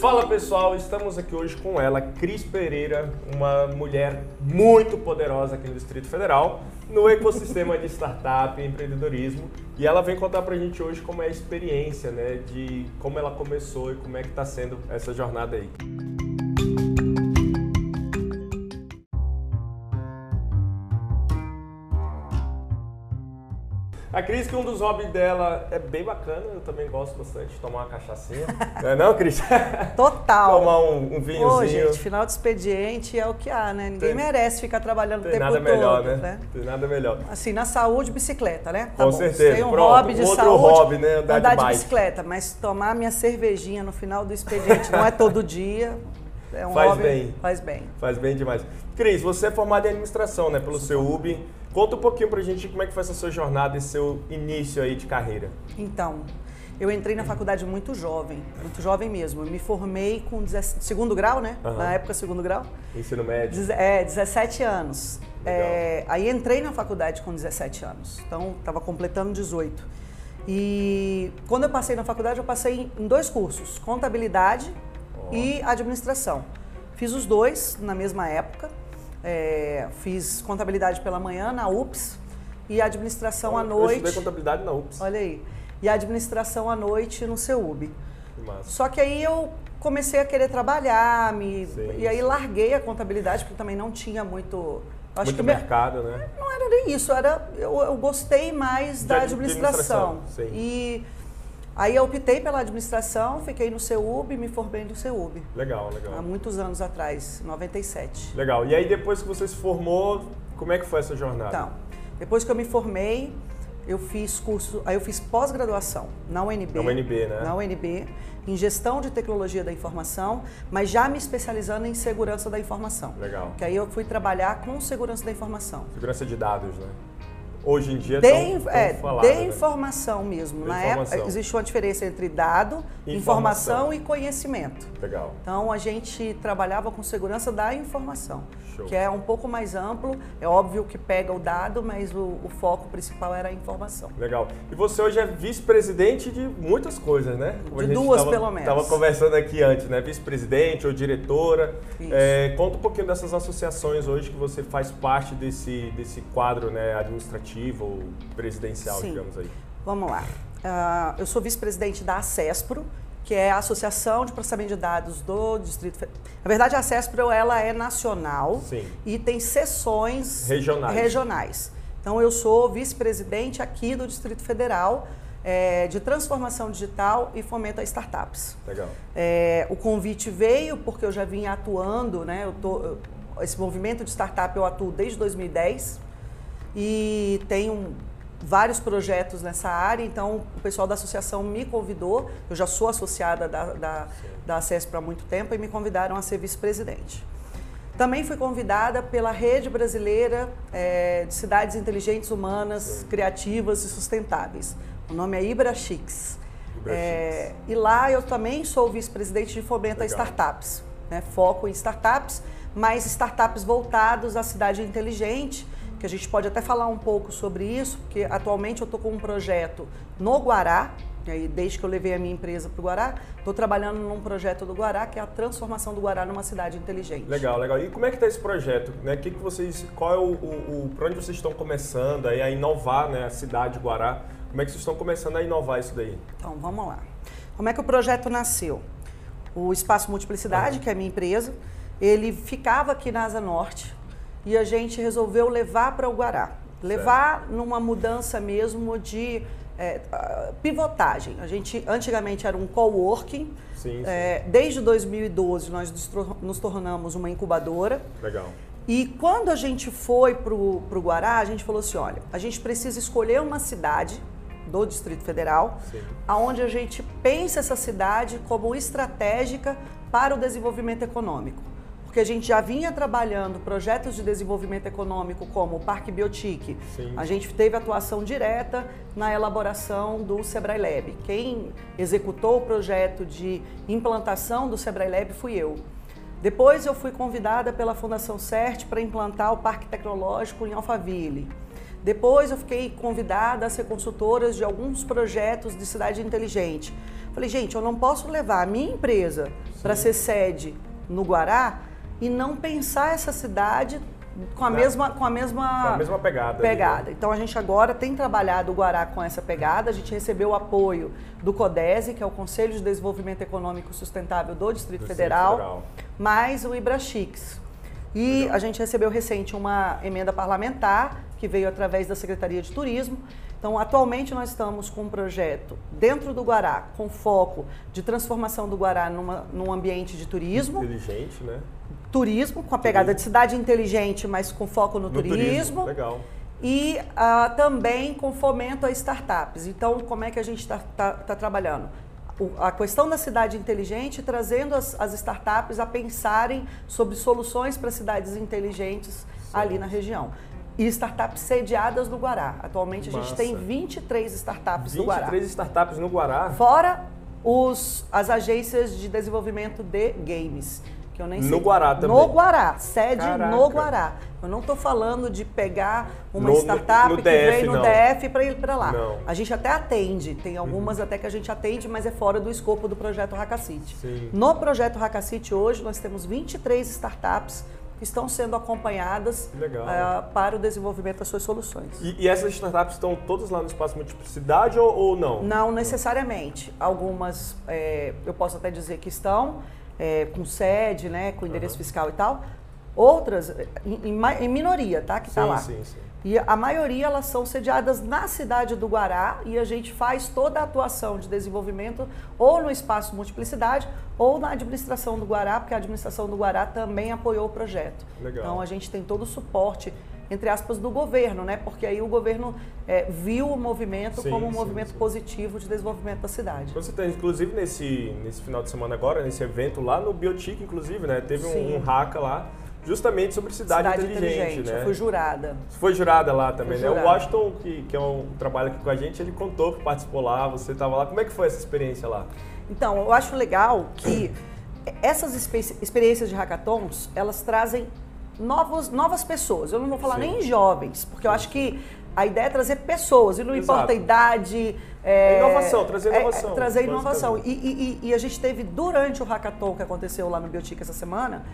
Fala pessoal, estamos aqui hoje com ela, Cris Pereira, uma mulher muito poderosa aqui no Distrito Federal, no ecossistema de startup e empreendedorismo. E ela vem contar pra gente hoje como é a experiência, né, de como ela começou e como é que tá sendo essa jornada aí. A Cris, que um dos hobbies dela é bem bacana, eu também gosto bastante de tomar uma cachaçinha. não é não, Cris? Total. tomar um, um vinhozinho. Pô, gente, final de expediente é o que há, né? Ninguém Tem- merece ficar trabalhando o Tem tempo nada todo, melhor, né? né? Tem nada melhor. Assim, na saúde, bicicleta, né? Com bom, certeza. Tem um Pronto, hobby de outro saúde, hobby, né? Andar de de, bike. bicicleta. Mas tomar minha cervejinha no final do expediente não é todo dia. É um Faz hobby, bem. Faz bem. Faz bem demais. Cris, você é formada em administração, né, pelo seu UB. Conta um pouquinho pra gente como é que foi essa sua jornada e seu início aí de carreira. Então, eu entrei na faculdade muito jovem, muito jovem mesmo. Eu me formei com 17 segundo grau, né? Aham. Na época, segundo grau. Ensino médio. Deze- É, 17 anos. É, aí entrei na faculdade com 17 anos. Então, estava completando 18. E quando eu passei na faculdade, eu passei em dois cursos: contabilidade Ó. e administração. Fiz os dois na mesma época. É, fiz contabilidade pela manhã na UPS e administração à Eu noite. estudei contabilidade na UPS. Olha aí. E administração à noite no CEUB. Só que aí eu comecei a querer trabalhar, me, Sim, e aí sim. larguei a contabilidade, porque também não tinha muito. eu Acho Muito que me- mercado, né? não era nem isso, era eu, eu gostei mais da Da administração. administração, sim. E aí eu optei pela administração, fiquei no CEUB, me formei no CEUB. Legal, Há legal. muitos anos atrás, 97. Legal. E aí depois que você se formou, como é que foi essa jornada? Então, depois que eu me formei, eu fiz curso, aí eu fiz pós-graduação na UNB. Na UNB, né? Na UNB, em gestão de tecnologia da informação, mas já me especializando em segurança da informação. Legal. Que aí eu fui trabalhar com segurança da informação. Segurança de dados, né? Hoje em dia De, tão, tão é, falado, de né? informação mesmo. De Na informação. época existe uma diferença entre dado, informação, informação. e conhecimento. Legal. Então a gente trabalhava com segurança da informação, Show. que é um pouco mais amplo. É óbvio que pega o dado, mas o, o foco principal era a informação. Legal. E você hoje é vice-presidente de muitas coisas, né? Como De duas, tava- pelo menos. Tava conversando aqui antes, né? Vice-presidente ou diretora. É, conta um pouquinho dessas associações hoje que você faz parte desse, desse quadro né, administrativo ou presidencial, Sim. digamos aí. Vamos lá. Ah, eu sou vice-presidente da ACESPRO, que é a Associação de Processamento de Dados do Distrito Federal. Na verdade, a ACESPRO ela é nacional Sim. e tem sessões Regionais. regionais. Então, eu sou vice-presidente aqui do Distrito Federal eh, de transformação digital e fomento a startups. Legal. É, o convite veio porque eu já vinha atuando, né? Eu tô, esse movimento de startup eu atuo desde 2010 e tenho vários projetos nessa área, então o pessoal da associação me convidou, eu já sou associada da, da, da ACES para muito tempo e me convidaram a ser vice-presidente. Também fui convidada pela Rede Brasileira eh, de Cidades Inteligentes Humanas, Criativas e Sustentáveis. O nome é IbraChix. Ibra É, e lá eu também sou vice-presidente de fomento a startups. Né? Foco em startups, mas startups voltados à cidade inteligente, que a gente pode até falar um pouco sobre isso, porque atualmente eu estou com um projeto no Guará, e aí, desde que eu levei a minha empresa para o Guará, estou trabalhando num projeto do Guará, que é a transformação do Guará numa cidade inteligente. Legal, legal. E como é que está esse projeto? Né? Que que vocês, qual é o, o, o para onde vocês estão começando aí a inovar, né, a cidade de Guará? Como é que vocês estão começando a inovar isso daí? Então, vamos lá. Como é que o projeto nasceu? O Espaço Multiplicidade, que é a minha empresa, ele ficava aqui na Asa Norte e a gente resolveu levar para o Guará. Levar numa mudança mesmo de é, pivotagem. A gente antigamente era um coworking. Sim, sim. É, desde 2012 nós nos tornamos uma incubadora. Legal. E quando a gente foi para o Guará, a gente falou assim, olha, a gente precisa escolher uma cidade do Distrito Federal, Sim. aonde a gente pensa essa cidade como estratégica para o desenvolvimento econômico. Porque a gente já vinha trabalhando projetos de desenvolvimento econômico como o Parque Biotique. Sim. A gente teve atuação direta na elaboração do Sebrae Lab. Quem executou o projeto de implantação do Sebrae Lab fui eu. Depois eu fui convidada pela Fundação CERT para implantar o Parque Tecnológico em Alphaville. Depois eu fiquei convidada a ser consultora de alguns projetos de cidade inteligente. Falei, gente, eu não posso levar a minha empresa para ser sede no Guará e não pensar essa cidade com a, mesma, com a mesma, com a mesma pegada. pegada. Ali, né? Então a gente agora tem trabalhado o Guará com essa pegada. A gente recebeu o apoio do CODESE, que é o Conselho de Desenvolvimento Econômico Sustentável do Distrito, do Federal, Federal, mais o IBRACHIX. E Legal. a gente recebeu recente uma emenda parlamentar que veio através da Secretaria de Turismo. Então, atualmente nós estamos com um projeto dentro do Guará, com foco de transformação do Guará numa, num ambiente de turismo. Inteligente, né? Turismo, com a pegada turismo. de cidade inteligente, mas com foco no, no turismo. turismo. Legal. E uh, também com fomento a startups. Então, como é que a gente está tá, tá trabalhando? a questão da cidade inteligente, trazendo as, as, startups a pensarem sobre soluções para cidades inteligentes Sim. ali na região. E startups sediadas no Guará. Atualmente Massa. a gente tem 23 startups 23 no Guará. 23 startups no Guará? Fora os, as agências de desenvolvimento de games. Que eu nem sei. No Guará também? No Guará, sede Caraca. no Guará. Eu não estou falando de pegar uma no, startup no, no que DF, vem no não. DF para ir para lá. Não. A gente até atende, tem algumas uhum. até que a gente atende, mas é fora do escopo do projeto Hackacity. No projeto Hackacity hoje nós temos 23 startups que estão sendo acompanhadas uh, para o desenvolvimento das suas soluções. E, e, essas startups estão todas lá no espaço multiplicidade ou, ou não? Não necessariamente. Algumas é, eu posso até dizer que estão é, com sede, né, com endereço uhum. fiscal e tal. Outras, em, em, em minoria, tá? Que está lá. Sim, sim. E a maioria elas são sediadas na cidade do Guará e a gente faz toda a atuação de desenvolvimento ou no espaço multiplicidade ou na administração do Guará, porque a administração do Guará também apoiou o projeto. Legal. Então a gente tem todo o suporte entre aspas, do governo, né? Porque aí o governo é, viu o movimento sim, como um sim, movimento sim. positivo de desenvolvimento da cidade. Você tem, inclusive, nesse, nesse final de semana agora, nesse evento lá no Biotic, inclusive, né? Teve um, um hacka lá justamente sobre cidade, cidade inteligente, inteligente, né? Fui jurada. Foi jurada lá também, né? O Washington, que, que é um trabalho aqui com a gente, ele contou que participou lá, você estava lá. Como é que foi essa experiência lá? Então, eu acho legal que essas experiências de hackathons, elas trazem novos, novas pessoas. Eu não vou falar Sim. nem jovens, porque eu acho que a ideia é trazer pessoas, e não Exato. importa a idade. É, é inovação, trazer inovação. É, é trazer inovação. E, e, e, a gente teve, durante o hackathon que aconteceu lá no Biotica essa semana,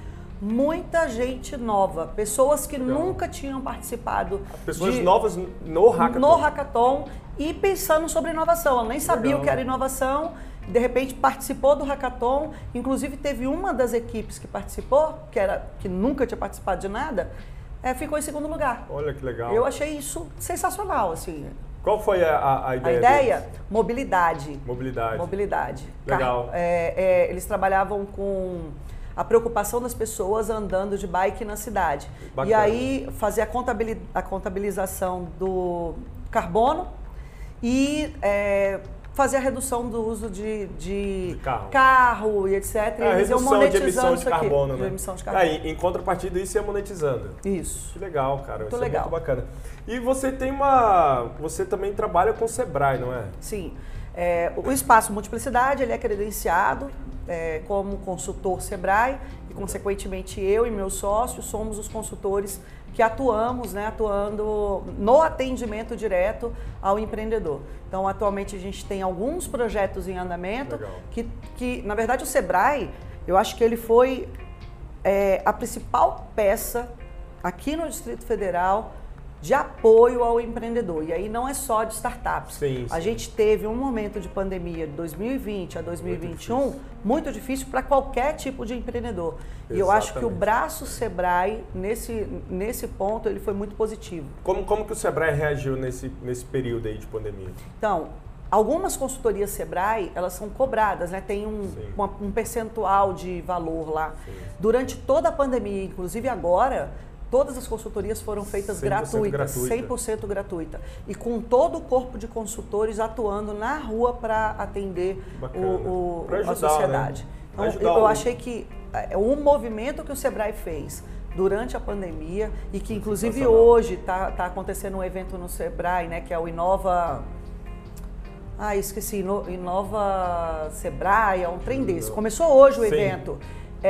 muita gente nova, pessoas que Legal. nunca tinham participado. Pessoas de, novas no hackathon. No hackathon e pensando sobre inovação. Ela nem sabia Legal. o que era inovação, de repente participou do hackathon, inclusive teve uma das equipes que participou, que, era, que nunca tinha participado de nada, é, ficou em segundo lugar. Olha que legal. Eu achei isso sensacional, assim. Qual foi a, a ideia? A ideia? Deles? Mobilidade. Mobilidade. Mobilidade. Legal. É, é, eles trabalhavam com a preocupação das pessoas andando de bike na cidade. Bacana. E aí fazer a, contabiliz a contabilização do carbono e fazer a redução do uso de, de, de carro. carro. e etc. É, a redução de emissão de carbono, aqui, né? De emissão de carbono. Aí, em contrapartida, isso é monetizando. Isso. Que legal, cara. Muito isso legal. é muito bacana. E você tem uma... Você também trabalha com o Sebrae, não é? Sim. É, o Espaço Multiplicidade, ele é credenciado é, como consultor Sebrae e, consequentemente, eu e meus sócios somos os consultores que atuamos, né, atuando no atendimento direto ao empreendedor. Então, atualmente a gente tem alguns projetos em andamento que, que, na verdade, o Sebrae, eu acho que ele foi é, a principal peça aqui no Distrito Federal de apoio ao empreendedor. E aí não é só de startups. Sim, sim. A gente teve um momento de pandemia de 2020 a 2021 muito difícil, muito difícil para qualquer tipo de empreendedor. Exatamente. E eu acho que o braço Sebrae, nesse, nesse ponto, ele foi muito positivo. Como, como que o Sebrae reagiu nesse, nesse período aí de pandemia? Então, algumas consultorias Sebrae, elas são cobradas, né? Tem um, uma, um percentual de valor lá. Sim. Durante toda a pandemia, inclusive agora, Todas as consultorias foram feitas gratuitas, gratuita. 100% gratuita. E com todo o corpo de consultores atuando na rua para atender o, o, ajudar, a sociedade. Né? Então, eu achei que é, o movimento que o Sebrae fez durante a pandemia e que inclusive hoje está tá acontecendo um evento no Sebrae, né, que é o Inova... Ah, esqueci, Inova Sebrae, é um trem desse. Começou hoje o Sim. evento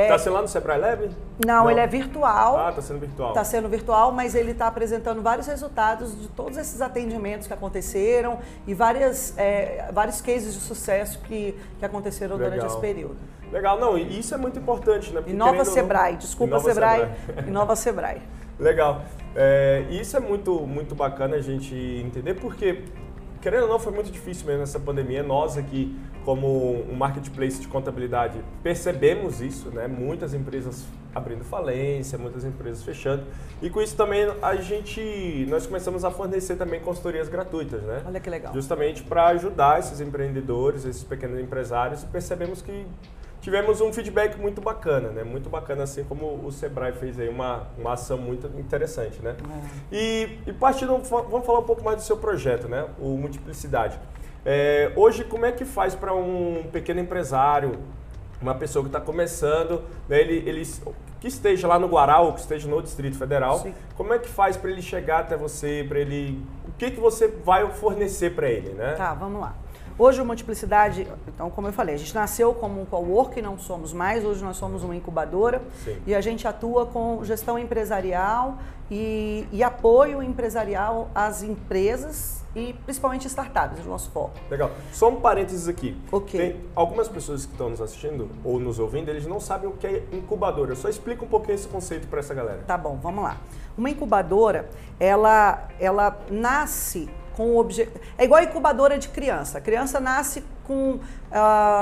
Está sendo lá no Sebrae Lab? Não, Não, ele é virtual. Ah, está sendo virtual. Está sendo virtual, mas ele está apresentando vários resultados de todos esses atendimentos que aconteceram e várias, é, vários cases de sucesso que, que aconteceram Legal. durante esse período. Legal, não, e isso é muito importante, né? Porque Inova Sebrae, não... desculpa Inova Sebrae, Sebrae. Inova Sebrae. Legal. É, isso é muito, muito bacana a gente entender, porque, querendo ou não, foi muito difícil mesmo nessa pandemia. Nós aqui, como um marketplace de contabilidade, percebemos isso, né? Muitas empresas abrindo falência, muitas empresas fechando. E com isso também a gente, nós começamos a fornecer também consultorias gratuitas, né? Olha que legal. Justamente para ajudar esses empreendedores, esses pequenos empresários, e percebemos que tivemos um feedback muito bacana, né? Muito bacana, assim como o Sebrae fez aí uma, uma ação muito interessante, né? É. E, e partindo, vamos falar um pouco mais do seu projeto, né? O Multiplicidade. É, hoje, como é que faz para um pequeno empresário, uma pessoa que está começando, né, ele, ele, que esteja lá no Guará ou que esteja no Distrito Federal, Sim. como é que faz para ele chegar até você, para ele, o que que você vai fornecer para ele, né? Tá, vamos lá. Hoje o Multiplicidade, então como eu falei, a gente nasceu como um co-work, não somos mais, hoje nós somos uma incubadora Sim. e a gente atua com gestão empresarial e, e apoio empresarial às empresas e principalmente startups, o nosso foco. Legal. Só um parênteses aqui. Ok. Tem algumas pessoas que estão nos assistindo ou nos ouvindo, eles não sabem o que é incubadora. Só explica um pouquinho esse conceito para essa galera. Tá bom, vamos lá. Uma incubadora, ela, ela nasce com o objetivo. É igual a incubadora de criança. A criança nasce com uh,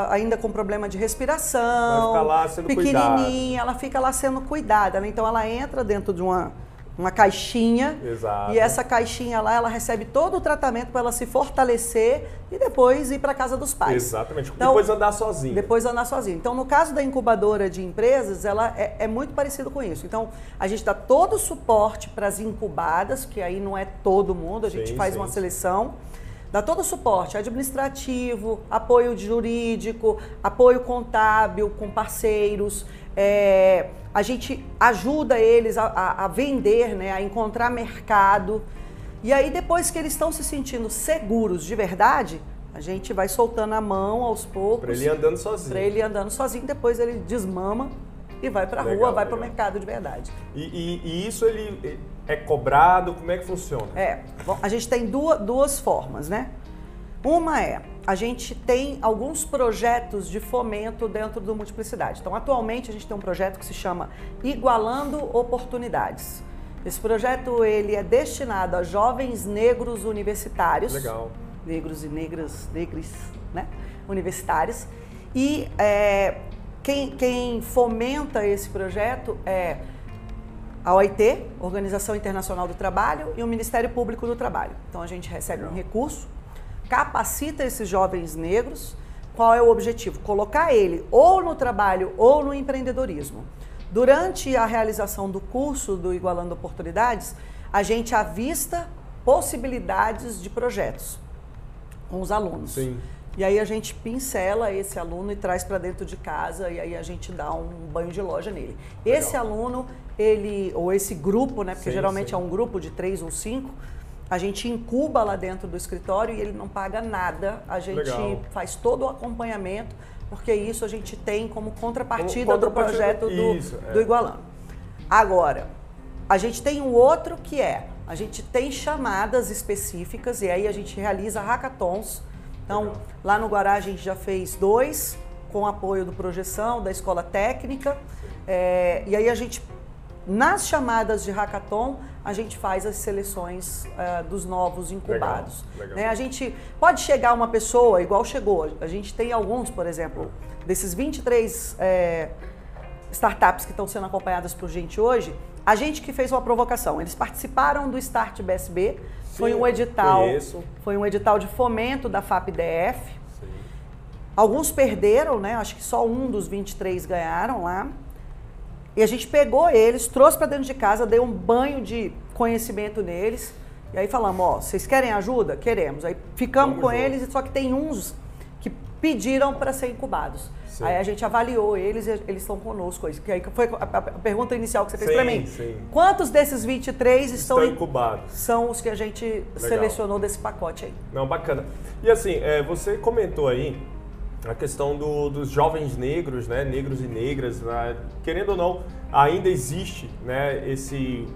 ainda com problema de respiração, Vai ficar lá sendo pequenininha, ela fica lá sendo cuidada. Né? Então ela entra dentro de uma uma caixinha. Exato. E essa caixinha lá, ela recebe todo o tratamento para ela se fortalecer e depois ir para casa dos pais. Exatamente. Então, depois andar sozinha. Depois andar sozinha. Então, no caso da incubadora de empresas, ela é, é muito parecido com isso. Então, a gente dá todo o suporte para as incubadas, que aí não é todo mundo, a gente sim, faz sim, uma seleção. Dá todo o suporte administrativo, apoio jurídico, apoio contábil com parceiros, é, a gente ajuda eles a, a, a vender, né, a encontrar mercado. E aí, depois que eles estão se sentindo seguros de verdade, a gente vai soltando a mão aos poucos. Para ele andando sozinho. Para ele andando sozinho, depois ele desmama e vai para a rua, vai para o mercado de verdade. E, e, e, isso ele é cobrado? Como é que funciona? É, bom, a gente tem duas, duas formas, né? Uma é a gente tem alguns projetos de fomento dentro do Multiplicidade. Então, atualmente, a gente tem um projeto que se chama Igualando Oportunidades. Esse projeto ele é destinado a jovens negros universitários. Legal. Negros e negras, negres, né? Universitários. E é, quem, quem fomenta esse projeto é a OIT, Organização Internacional do Trabalho, e o Ministério Público do Trabalho. Então a gente recebe Legal. um recurso capacita esses jovens negros. Qual é o objetivo? Colocar ele ou no trabalho ou no empreendedorismo. Durante a realização do curso do Igualando Oportunidades, a gente avista possibilidades de projetos com os alunos. Sim. E aí a gente pincela esse aluno e traz para dentro de casa e aí a gente dá um banho de loja nele. Legal. Esse aluno, ele ou esse grupo, né? Porque sim, geralmente sim. é um grupo de três ou cinco a gente incuba lá dentro do escritório e ele não paga nada. A gente Legal. faz todo o acompanhamento, porque isso a gente tem como contrapartida, como contrapartida do projeto do, isso, é. do Igualando. Agora, a gente tem um outro que é, a gente tem chamadas específicas e aí a gente realiza hackathons. Então, Legal. lá no Guará a gente já fez dois, com apoio do Projeção, da Escola Técnica. É, e aí a gente nas chamadas de hackathon, a gente faz as seleções uh, dos novos incubados. Legal, legal. Né? A gente pode chegar uma pessoa, igual chegou, a gente tem alguns, por exemplo, desses 23 é, startups que estão sendo acompanhadas por gente hoje, a gente que fez uma provocação. Eles participaram do Start BSB, Sim, foi um edital, conheço. foi um edital de fomento da FAPDF. Alguns perderam, né? Acho que só um dos 23 ganharam lá. E a gente pegou eles, trouxe para dentro de casa, deu um banho de conhecimento neles. E aí falamos, ó, vocês querem ajuda? Queremos. Aí ficamos Vamos com junto. eles, só que tem uns que pediram para ser incubados. Sim. Aí a gente avaliou eles e eles estão conosco. Que aí foi a, pergunta inicial que você fez para mim. Sim. Quantos desses 23 estão, estão incubados? São os que a gente Legal. selecionou desse pacote aí. Não, bacana. E assim, é, você comentou aí a questão do, dos jovens negros, né, negros e negras, né, querendo ou não, ainda existe né, esse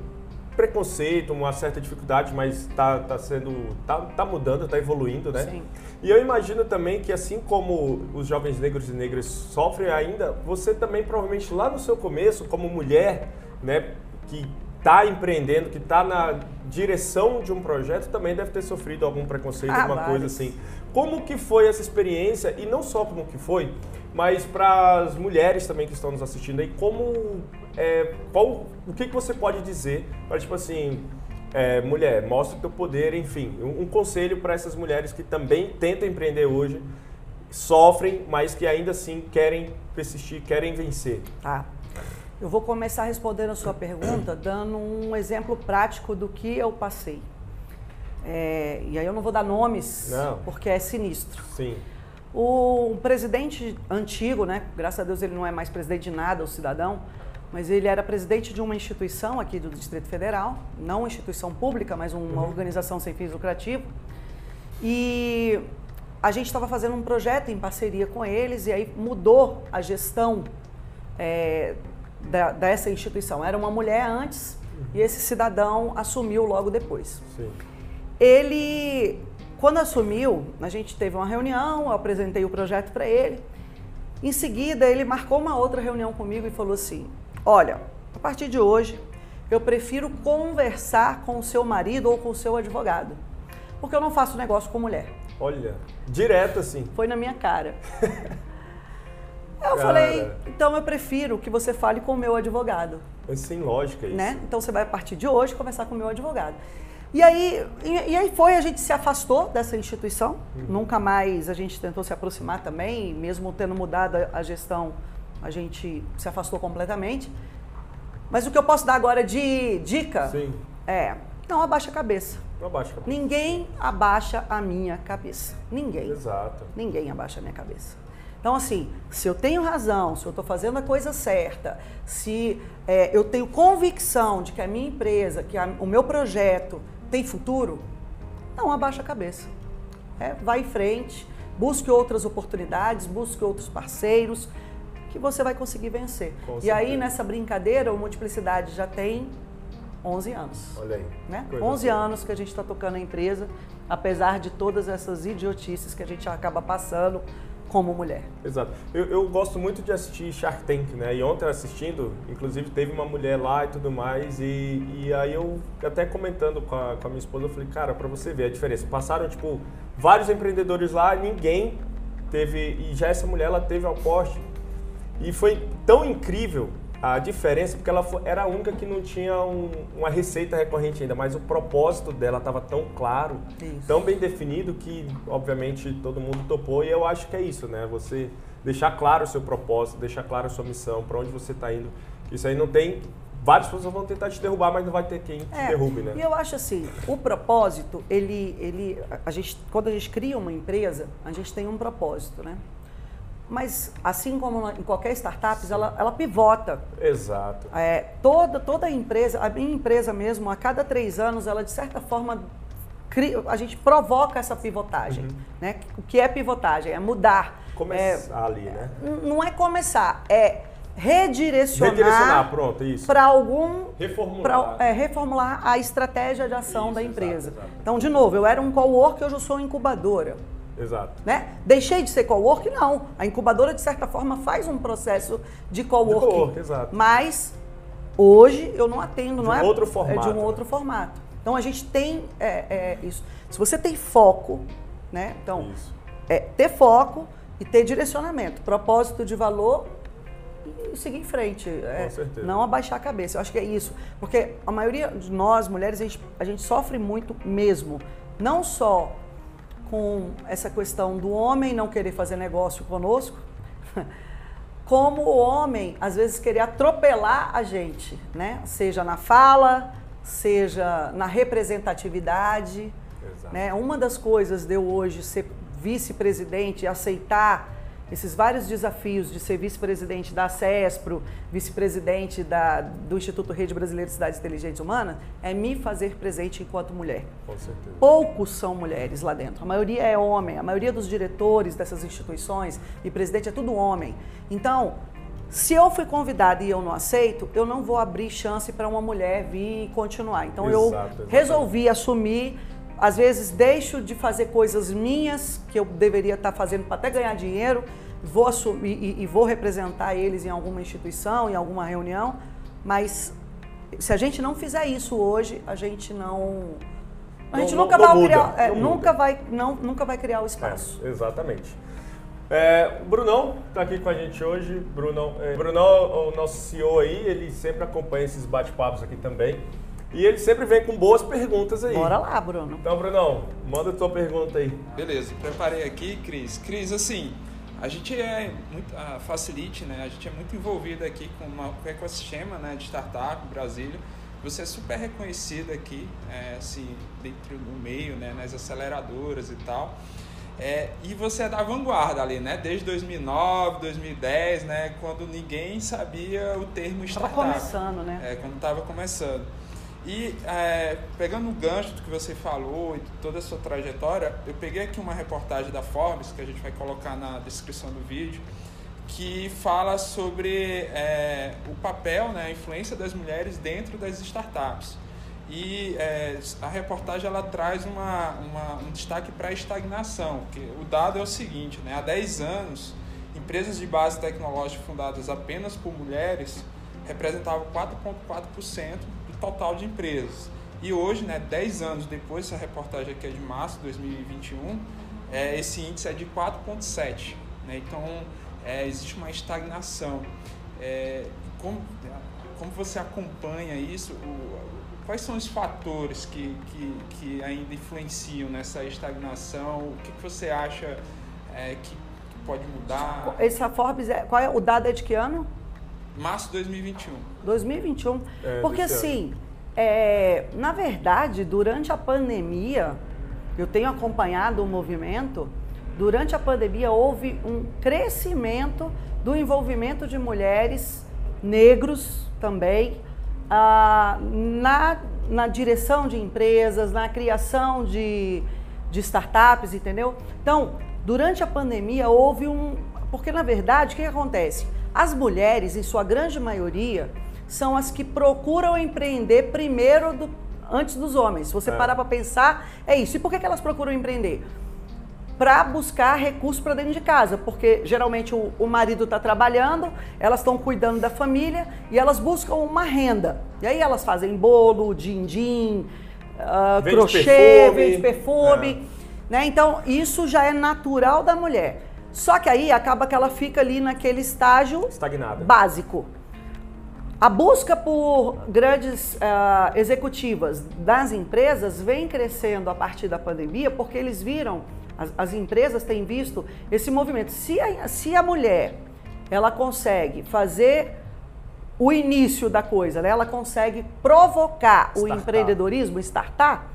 preconceito, uma certa dificuldade, mas está tá sendo, tá, tá mudando, está evoluindo, né? Sim. E eu imagino também que assim como os jovens negros e negras sofrem ainda, você também provavelmente lá no seu começo, como mulher, né, que está empreendendo, que está na direção de um projeto, também deve ter sofrido algum preconceito, ah, alguma coisa assim. Como que foi essa experiência e não só como que foi, mas para as mulheres também que estão nos assistindo aí, como é, qual, o que, que você pode dizer para tipo assim, é, mulher, mostra o teu poder, enfim, um, um conselho para essas mulheres que também tentam empreender hoje, sofrem, mas que ainda assim querem persistir, querem vencer. Tá. Eu vou começar respondendo a sua pergunta dando um exemplo prático do que eu passei. É, e aí eu não vou dar nomes, não. porque é sinistro. Sim. O, presidente antigo, né? Graças a Deus ele não é mais presidente de nada, o cidadão, mas ele era presidente de uma instituição aqui do Distrito Federal, não uma instituição pública, mas uma uhum. organização sem fins lucrativos. E a gente estava fazendo um projeto em parceria com eles e aí mudou a gestão é, da, dessa instituição. Era uma mulher antes uhum. e esse cidadão assumiu logo depois. Sim. Ele, quando assumiu, a gente teve uma reunião, eu apresentei o projeto para ele. Em seguida, ele marcou uma outra reunião comigo e falou assim: Olha, a partir de hoje, eu prefiro conversar com o seu marido ou com o seu advogado, porque eu não faço negócio com mulher. Olha, direto assim. Foi na minha cara. Eu Cara. falei, então eu prefiro que você fale com o meu advogado. É sem lógica isso. Né? Então você vai a partir de hoje conversar com o meu advogado. E aí, e, e aí foi, a gente se afastou dessa instituição, uhum. nunca mais a gente tentou se aproximar também, mesmo tendo mudado a, gestão, a gente se afastou completamente. Mas o que eu posso dar agora de dica Sim. é, não abaixa a cabeça. Não abaixa a cabeça. Ninguém abaixa a minha cabeça. Ninguém. Exato. Ninguém abaixa a minha cabeça. Então, assim, se eu tenho razão, se eu estou fazendo a coisa certa, se é, eu tenho convicção de que a minha empresa, que a, o meu projeto tem futuro, não abaixa a cabeça. É, vai em frente, busque outras oportunidades, busque outros parceiros, que você vai conseguir vencer. Com e certeza. aí, nessa brincadeira, o Multiplicidade já tem 11 anos. Olha aí. Né? 11 anos que a gente está tocando a empresa, apesar de todas essas idiotices que a gente acaba passando como mulher. Exato. Eu, eu, gosto muito de assistir Shark Tank, né? E ontem assistindo, inclusive teve uma mulher lá e tudo mais, e, e aí eu até comentando com a, com a minha esposa, eu falei, cara, para você ver a diferença. Passaram, tipo, vários empreendedores lá, ninguém teve, e já essa mulher, ela teve ao poste. E foi tão incrível a diferença, porque ela era a única que não tinha um, uma receita recorrente ainda, mas o propósito dela estava tão claro, isso. tão bem definido que, obviamente, todo mundo topou. E eu acho que é isso, né? Você deixar claro o seu propósito, deixar claro a sua missão, para onde você está indo. Isso aí não tem. Várias pessoas vão tentar te derrubar, mas não vai ter quem te é, derrube, né? E eu acho assim, o propósito, ele, ele, a gente, quando a gente cria uma empresa, a gente tem um propósito, né? Mas assim como em qualquer startup, ela, ela pivota. Exato. É, toda, toda empresa, a minha empresa mesmo, a cada três anos, ela de certa forma, cria, a gente provoca essa pivotagem. Uhum. Né? O que é pivotagem? É mudar. Começar é, ali, né? Não é começar, é redirecionar, redirecionar pronto, isso. para algum reformular. Pra, é, reformular a estratégia de ação isso, da empresa. Exato, exato. Então, de novo, eu era um co-work, hoje eu sou incubadora. Exato. Né? Deixei de ser co-work? Não. A incubadora, de certa forma, faz um processo de co-work. Co exato. Mas hoje eu não atendo, de não um é? outro formato. É de um outro formato. Então a gente tem é, é, isso. Se você tem foco, né? Então, é, ter foco e ter direcionamento, propósito de valor e seguir em frente. É, Com certeza. Não abaixar a cabeça. Eu acho que é isso. Porque a maioria de nós, mulheres, a gente, a gente sofre muito mesmo. Não só com essa questão do homem não querer fazer negócio conosco, como o homem às vezes querer atropelar a gente, né? Seja na fala, seja na representatividade. Né? Uma das coisas de eu hoje ser vice-presidente e aceitar esses vários desafios de ser vice-presidente da CESPRO, vice-presidente do Instituto Rede Brasileira de Cidades Inteligentes Humanas, é me fazer presente enquanto mulher. Com certeza. Poucos são mulheres lá dentro, a maioria é homem, a maioria dos diretores dessas instituições e presidente é tudo homem. Então, se eu fui convidada e eu não aceito, eu não vou abrir chance para uma mulher vir e continuar. Então Exato, eu resolvi assumir. Às vezes deixo de fazer coisas minhas que eu deveria estar fazendo para até ganhar dinheiro, vou assumir e, e vou representar eles em alguma instituição, em alguma reunião. Mas se a gente não fizer isso hoje, a gente não a gente não, nunca, não, vai, criar, é, nunca, vai, não, nunca vai criar o espaço. É, exatamente. É, o Brunão está aqui com a gente hoje. Brunão, é, Brunão, o nosso CEO aí, ele sempre acompanha esses bate-papos aqui também. E ele sempre vem com boas perguntas aí. Bora lá, Bruno. Então, Brunão, manda a tua pergunta aí. Beleza, preparei aqui, Cris. Cris, assim, a gente é muito, a Facilite, né? A gente é muito envolvido aqui com, uma, com o ecossistema né, de startup Brasília. Você é super reconhecido aqui, é, assim, dentro do meio, né, nas aceleradoras e tal. É, e você é da vanguarda ali, né? Desde 2009, 2010, né? Quando ninguém sabia o termo startup. Estava começando, né? É, quando estava começando. E é, pegando o gancho do que você falou e toda a sua trajetória, eu peguei aqui uma reportagem da Forbes, que a gente vai colocar na descrição do vídeo, que fala sobre é, o papel, né, a influência das mulheres dentro das startups. E é, a reportagem ela traz uma, uma um destaque para a estagnação, que o dado é o seguinte, né? há 10 anos, empresas de base tecnológica fundadas apenas por mulheres representavam 4,4% do total de empresas. E hoje, né, 10 anos depois, essa reportagem aqui é de março de 2021, é, esse índice é de 4,7%. Né? Então, é, existe uma estagnação. É, como, como você acompanha isso? O, quais são os fatores que, que, que ainda influenciam nessa estagnação? O que, que você acha é, que, que, pode mudar? Essa Forbes, é, qual é, o dado é de que ano? Março de 2021. 2021. É, Porque assim, é, na verdade, durante a pandemia, eu tenho acompanhado o movimento, durante a pandemia houve um crescimento do envolvimento de mulheres, negros também, ah, na, na direção de empresas, na criação de, de startups, entendeu? Então, durante a pandemia houve um. Porque, na verdade, o que, que acontece? As mulheres, em sua grande maioria, são as que procuram empreender primeiro do, antes dos homens. Se você é. parar para pensar, é isso. E por que, que elas procuram empreender? para buscar recursos para dentro de casa, porque geralmente o, o marido está trabalhando, elas estão cuidando da família e elas buscam uma renda. E aí elas fazem bolo, din-din, uh, crochê, perfume. vende perfume. É. Né? Então, isso já é natural da mulher. Só que aí acaba que ela fica ali naquele estágio Estagnada. básico. A busca por grandes uh, executivas das empresas vem crescendo a partir da pandemia porque eles viram as, as empresas têm visto esse movimento. Se a, se a mulher ela consegue fazer o início da coisa, né? ela consegue provocar startup. o empreendedorismo, startar,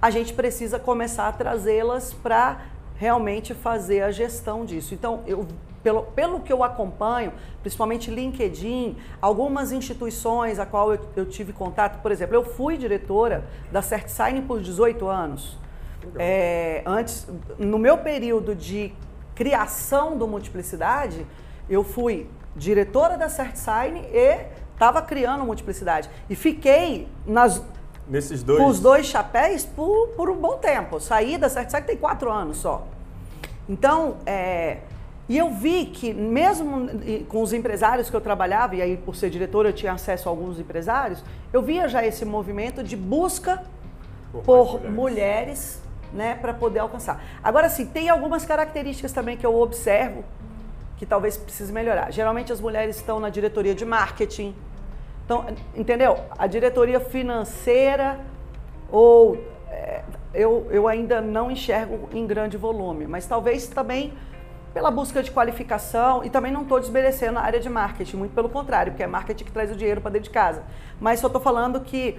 a gente precisa começar a trazê-las para realmente fazer a gestão disso. Então, eu, pelo, pelo que eu acompanho, principalmente LinkedIn, algumas instituições a qual eu, eu tive contato, por exemplo, eu fui diretora da CertSign por 18 anos. É, antes, no meu período de criação do Multiplicidade, eu fui diretora da CertSign e estava criando Multiplicidade. E fiquei nas, Nesses dois? com os dois chapéus por, por um bom tempo. Saí da CertSign tem quatro anos só. Então, é, e eu vi que mesmo com os empresários que eu trabalhava, e aí por ser diretora eu tinha acesso a alguns empresários, eu via já esse movimento de busca por, por mulheres. mulheres né, para poder alcançar. Agora sim, tem algumas características também que eu observo que talvez precise melhorar. Geralmente as mulheres estão na diretoria de marketing. Então, entendeu? A diretoria financeira ou é, eu, eu ainda não enxergo em grande volume, mas talvez também pela busca de qualificação e também não estou desmerecendo a área de marketing, muito pelo contrário, porque é marketing que traz o dinheiro para dentro de casa. Mas só estou falando que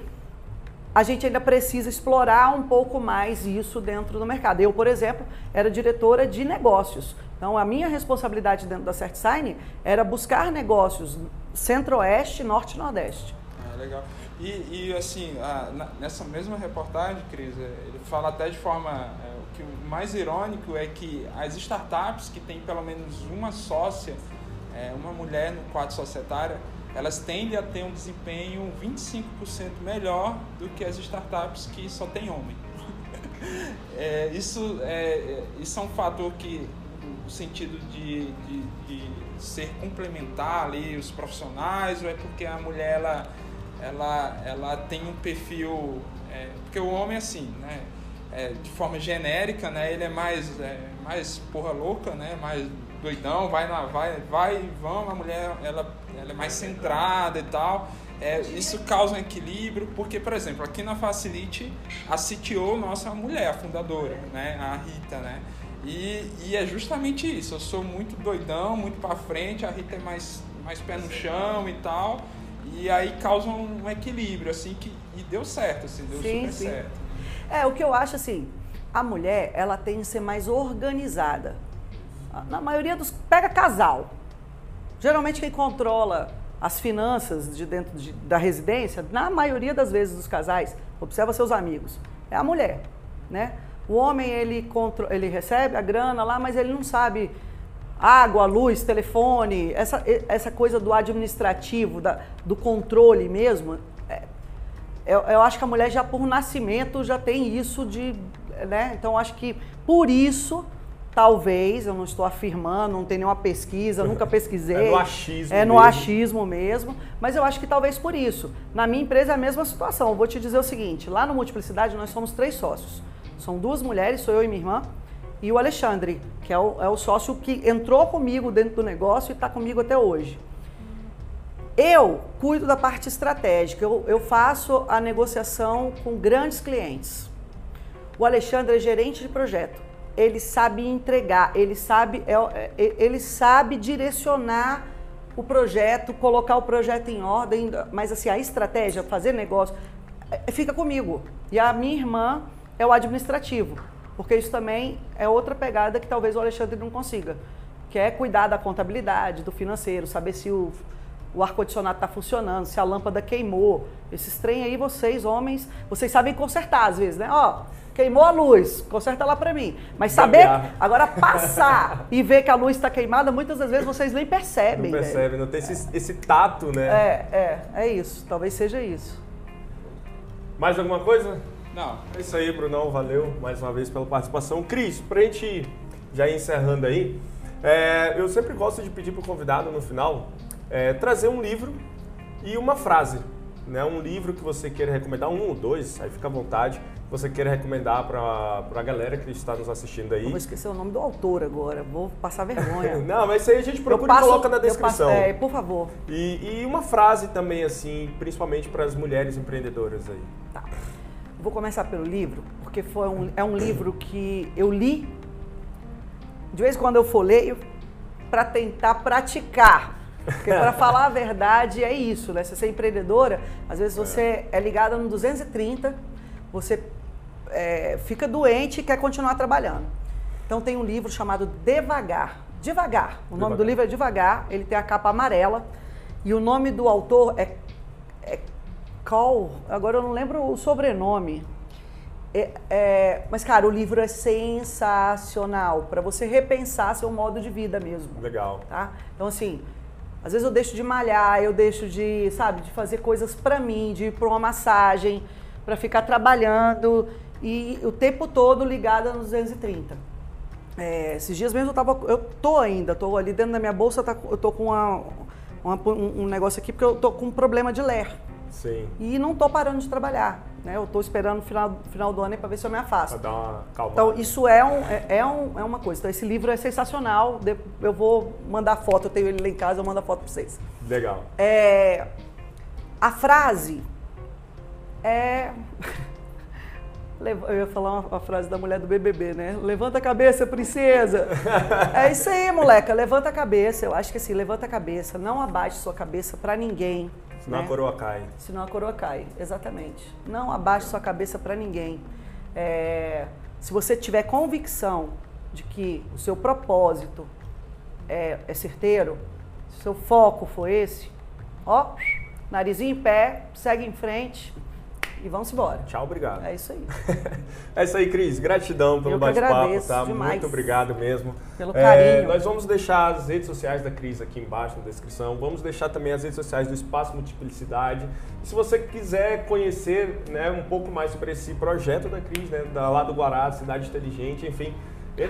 a gente ainda precisa explorar um pouco mais isso dentro do mercado. Eu, por exemplo, era diretora de negócios. Então, a minha responsabilidade dentro da CertSign era buscar negócios centro-oeste, norte e nordeste. Ah, legal. E, e assim, a, na, nessa mesma reportagem, Cris, é, ele fala até de forma. É, o que mais irônico é que as startups que têm pelo menos uma sócia, é, uma mulher no quadro societário, elas tendem a ter um desempenho 25% melhor do que as startups que só tem homem. é, isso, é, isso é um fator que, no sentido de, de, de, ser complementar ali os profissionais, ou é porque a mulher ela, ela, ela tem um perfil. É, porque o homem, assim, né? É, de forma genérica, né? Ele é mais, é, mais porra louca, né? Mais doidão, vai na, vai, vai, vamos, a mulher ela, ela é mais centrada e tal. É, isso causa um equilíbrio, porque, por exemplo, aqui na Facilite, a CTO nossa é uma mulher, a fundadora, né? A Rita, né? E, e é justamente isso, eu sou muito doidão, muito para frente, a Rita é mais, mais pé no chão e tal. E aí causa um equilíbrio, assim, que e deu certo, assim, deu sim, super sim. certo. É, o que eu acho assim, a mulher, ela tem que ser mais organizada. Na maioria dos. Pega casal. Geralmente quem controla as finanças de dentro de, da residência, na maioria das vezes dos casais, observa seus amigos, é a mulher, né? O homem ele, contro, ele recebe a grana lá, mas ele não sabe água, luz, telefone, essa, essa coisa do administrativo, da, do controle mesmo. É, eu, eu acho que a mulher já por nascimento já tem isso de, né? Então acho que por isso Talvez, eu não estou afirmando, não tem nenhuma pesquisa, nunca pesquisei. É no achismo. É no mesmo. achismo mesmo, mas eu acho que talvez por isso. Na minha empresa é a mesma situação. Eu vou te dizer o seguinte: lá no Multiplicidade nós somos três sócios. São duas mulheres, sou eu e minha irmã, e o Alexandre, que é o, é o sócio que entrou comigo dentro do negócio e está comigo até hoje. Eu cuido da parte estratégica, eu, eu faço a negociação com grandes clientes. O Alexandre é gerente de projeto ele sabe entregar, ele sabe, é, é, ele sabe direcionar o projeto, colocar o projeto em ordem, mas assim, a estratégia, fazer negócio, é, fica comigo. E a minha irmã é o administrativo, porque isso também é outra pegada que talvez o Alexandre não consiga, que é cuidar da contabilidade, do financeiro, saber se o, o ar-condicionado está funcionando, se a lâmpada queimou. Esses trem aí, vocês, homens, vocês sabem consertar às vezes, né? Ó, queimou a luz, conserta lá para mim. Mas saber, agora passar e ver que a luz está queimada, muitas das vezes vocês nem percebem. Não percebem, não tem esse, esse, tato, né? É, é, é isso. Talvez seja isso. Mais alguma coisa? Não. É isso aí, Brunão. Valeu mais uma vez pela participação. Cris, pra gente já ir encerrando aí, é, eu sempre gosto de pedir pro convidado no final é, trazer um livro e uma frase. Né, um livro que você queira recomendar, um ou dois, aí fica à vontade você queira recomendar para a galera que está nos assistindo aí? Eu vou esquecer o nome do autor agora, vou passar vergonha. Não, mas isso aí a gente procura passo, e coloca na descrição. Passo, é, por favor. E, e, uma frase também, assim, principalmente para as mulheres empreendedoras aí. Tá. Vou começar pelo livro, porque foi um, é um livro que eu li, de vez em quando eu folheio, para tentar praticar. Porque para falar a verdade é isso, né? Se você é empreendedora, às vezes você é, é ligada no 230, você é, fica doente e quer continuar trabalhando. Então tem um livro chamado Devagar. Devagar. O nome do livro é Devagar. Ele tem a capa amarela. E o nome do autor é, é Agora eu não lembro o sobrenome. É, é, mas, cara, o livro é sensacional para você repensar seu modo de vida mesmo. Legal. Tá? Então, assim, às vezes eu deixo de malhar, eu deixo de, sabe, de fazer coisas para mim, de ir para uma massagem, para ficar trabalhando e o tempo todo ligada nos 230. É, esses dias mesmo eu tava, eu tô ainda, tô ali dentro da minha bolsa, tá, eu tô com uma, uma, um negócio aqui porque eu tô com um problema de ler. Sim. E não tô parando de trabalhar, né? Eu tô esperando o final, final do ano para ver se eu me afasto. Pra dar uma calma. Então isso é, um, é, é, um, é uma coisa. Então esse livro é sensacional. Eu vou mandar foto, eu tenho ele lá em casa, eu mando a foto para vocês. Legal. É, a frase é Eu ia falar uma, frase da mulher do BBB, né? Levanta a cabeça, princesa. é isso aí, moleca. Levanta a cabeça. Eu acho que assim, levanta a cabeça. Não abaixe sua cabeça para ninguém. Senão né? a coroa cai. Senão a coroa cai, exatamente. Não abaixe sua cabeça para ninguém. É, se você tiver convicção de que o seu propósito é, é certeiro, se o seu foco for esse, ó, narizinho em pé, segue em frente e vamos embora. Tchau, obrigado. É isso aí. É isso aí, Cris. Gratidão pelo bate-papo, tá? demais. Muito obrigado mesmo. Pelo É, carinho. nós vamos deixar as redes sociais da Cris aqui embaixo na descrição. Vamos deixar também as redes sociais do Espaço Multiplicidade. E se você quiser conhecer né, um pouco mais sobre esse projeto da Cris, né, da lá do Guará, Cidade Inteligente, enfim,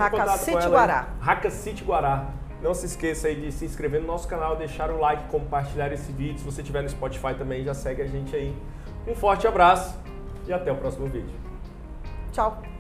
contato City. Guará. Haca City Guará. Não se esqueça aí de se inscrever no nosso canal, deixar o like, compartilhar esse vídeo. Se você estiver no Spotify também, já segue a gente aí. Um forte abraço e até o próximo vídeo. Tchau.